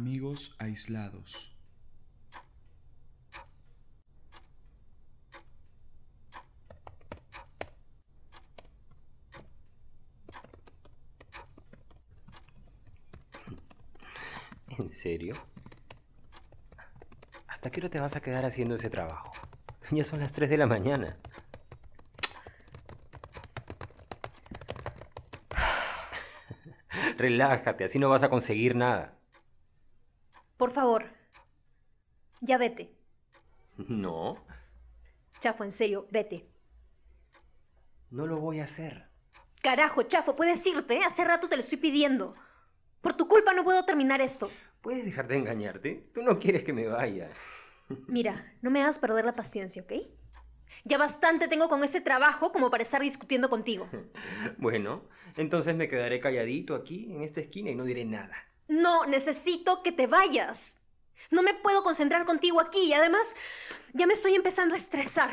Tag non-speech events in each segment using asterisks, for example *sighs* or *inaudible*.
Amigos aislados. ¿En serio? ¿Hasta qué hora te vas a quedar haciendo ese trabajo? Ya son las 3 de la mañana. *sighs* Relájate, así no vas a conseguir nada. Por favor, ya vete. No, Chafo, en serio, vete. no lo voy a hacer. Carajo, Chafo, puedes irte. Hace rato te lo estoy pidiendo. Por tu culpa no puedo terminar esto. ¿Puedes dejar de engañarte? Tú no quieres que me vaya. *laughs* Mira, no me hagas perder la paciencia, ¿ok? Ya bastante tengo con ese trabajo como para estar discutiendo contigo. *laughs* Bueno, entonces me quedaré calladito aquí, en esta esquina, y no diré nada. No, necesito que te vayas. No me puedo concentrar contigo aquí y además ya me estoy empezando a estresar.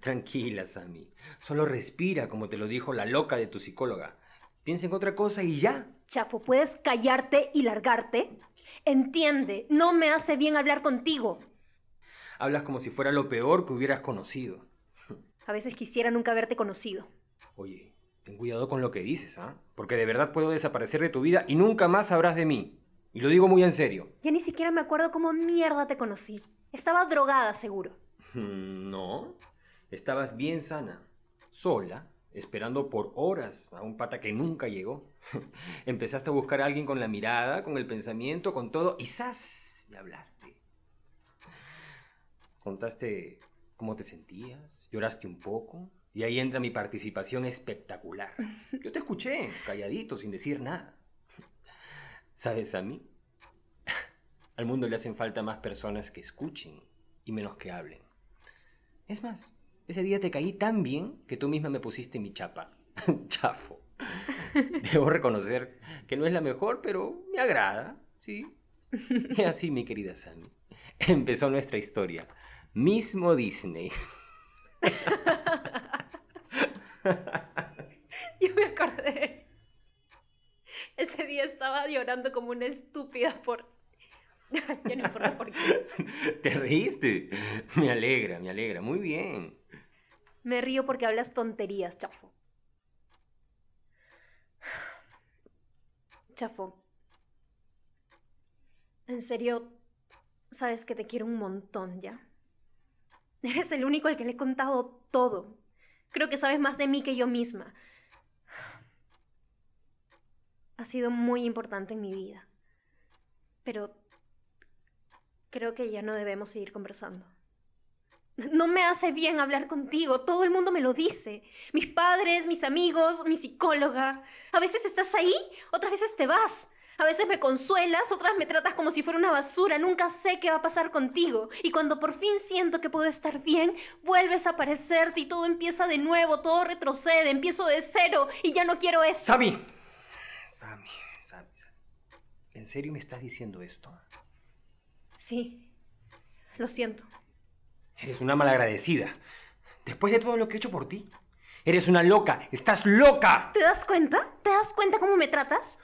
Tranquila, Sammy. Solo respira, como te lo dijo la loca de tu psicóloga. Piensa en otra cosa y ya. Chafo, ¿puedes callarte y largarte? Entiende, no me hace bien hablar contigo. Hablas como si fuera lo peor que hubieras conocido. A veces quisiera nunca haberte conocido. Oye, ten cuidado con lo que dices, ¿ah? Porque de verdad puedo desaparecer de tu vida y nunca más sabrás de mí. Y lo digo muy en serio. Ya ni siquiera me acuerdo cómo mierda te conocí. Estaba drogada, seguro. Mm, No, estabas bien sana, sola, esperando por horas a un pata que nunca llegó. *laughs* Empezaste a buscar a alguien con la mirada, con el pensamiento, con todo, y ¡zas! Me hablaste. Contaste cómo te sentías, lloraste un poco, y ahí entra mi participación espectacular. *laughs* Yo te escuché, calladito, sin decir nada. ¿Sabes a mí? Al mundo le hacen falta más personas que escuchen y menos que hablen. Es más, ese día te caí tan bien que tú misma me pusiste mi chapa. *laughs* Chafo. Debo reconocer que no es la mejor, pero me agrada, ¿sí? Y así, mi querida Sammy, empezó nuestra historia. Mismo Disney. *laughs* *laughs* Yo me acordé. Ese día estaba llorando como una estúpida por... *laughs* ya no importa por qué. *laughs* ¿Te reíste? Me alegra, me alegra. Muy bien. Me río porque hablas tonterías, Chafo. *sighs* Chafo. En serio, sabes que te quiero un montón, ¿ya? Eres el único al que le he contado todo. Creo que sabes más de mí que yo misma. Ha sido muy importante en mi vida. Pero creo que ya no debemos seguir conversando. No me hace bien hablar contigo, todo el mundo me lo dice. Mis padres, mis amigos, mi psicóloga. A veces estás ahí, otras veces te vas. A veces me consuelas, otras me tratas como si fuera una basura. Nunca sé qué va a pasar contigo. Y cuando por fin siento que puedo estar bien, vuelves a aparecerte y todo empieza de nuevo, todo retrocede, empiezo de cero y ya no quiero eso. Sammy. Sammy, Sammy, Sammy. ¿En serio me estás diciendo esto? Sí, lo siento. Eres una malagradecida. Después de todo lo que he hecho por ti. Eres una loca. ¡Estás loca! ¿Te das cuenta? ¿Te das cuenta cómo me tratas?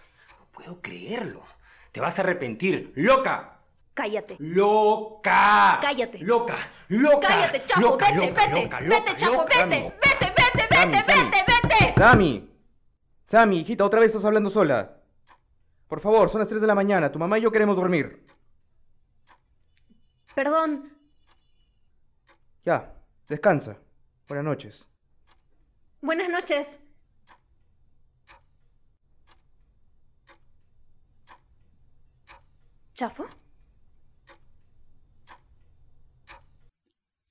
Puedo creerlo. Te vas a arrepentir. ¡Loca! Cállate. ¡Loca! Cállate. ¡Loca! ¡Loca! Cállate, Chapo, ¡Loca, vete, loca, vete, loca, vete, Chapo, vete, No. vete, vete, Sammy, vete, Sammy. vete, vete. Sammy. Sammy, hijita, otra vez estás hablando sola. Por favor, son las 3 de la mañana. Tu mamá y yo queremos dormir. Perdón, Ya, descansa. Buenas noches. buenas noches.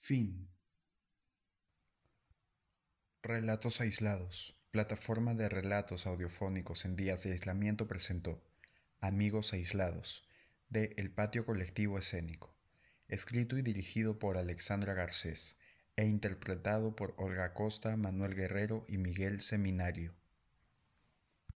Fin. Relatos aislados. Plataforma de relatos audiofónicos en días de aislamiento presentó Amigos aislados de El Patio Colectivo Escénico. Escrito y dirigido por Alexandra Garcés e interpretado por Olga Costa, Manuel Guerrero y Miguel Seminario.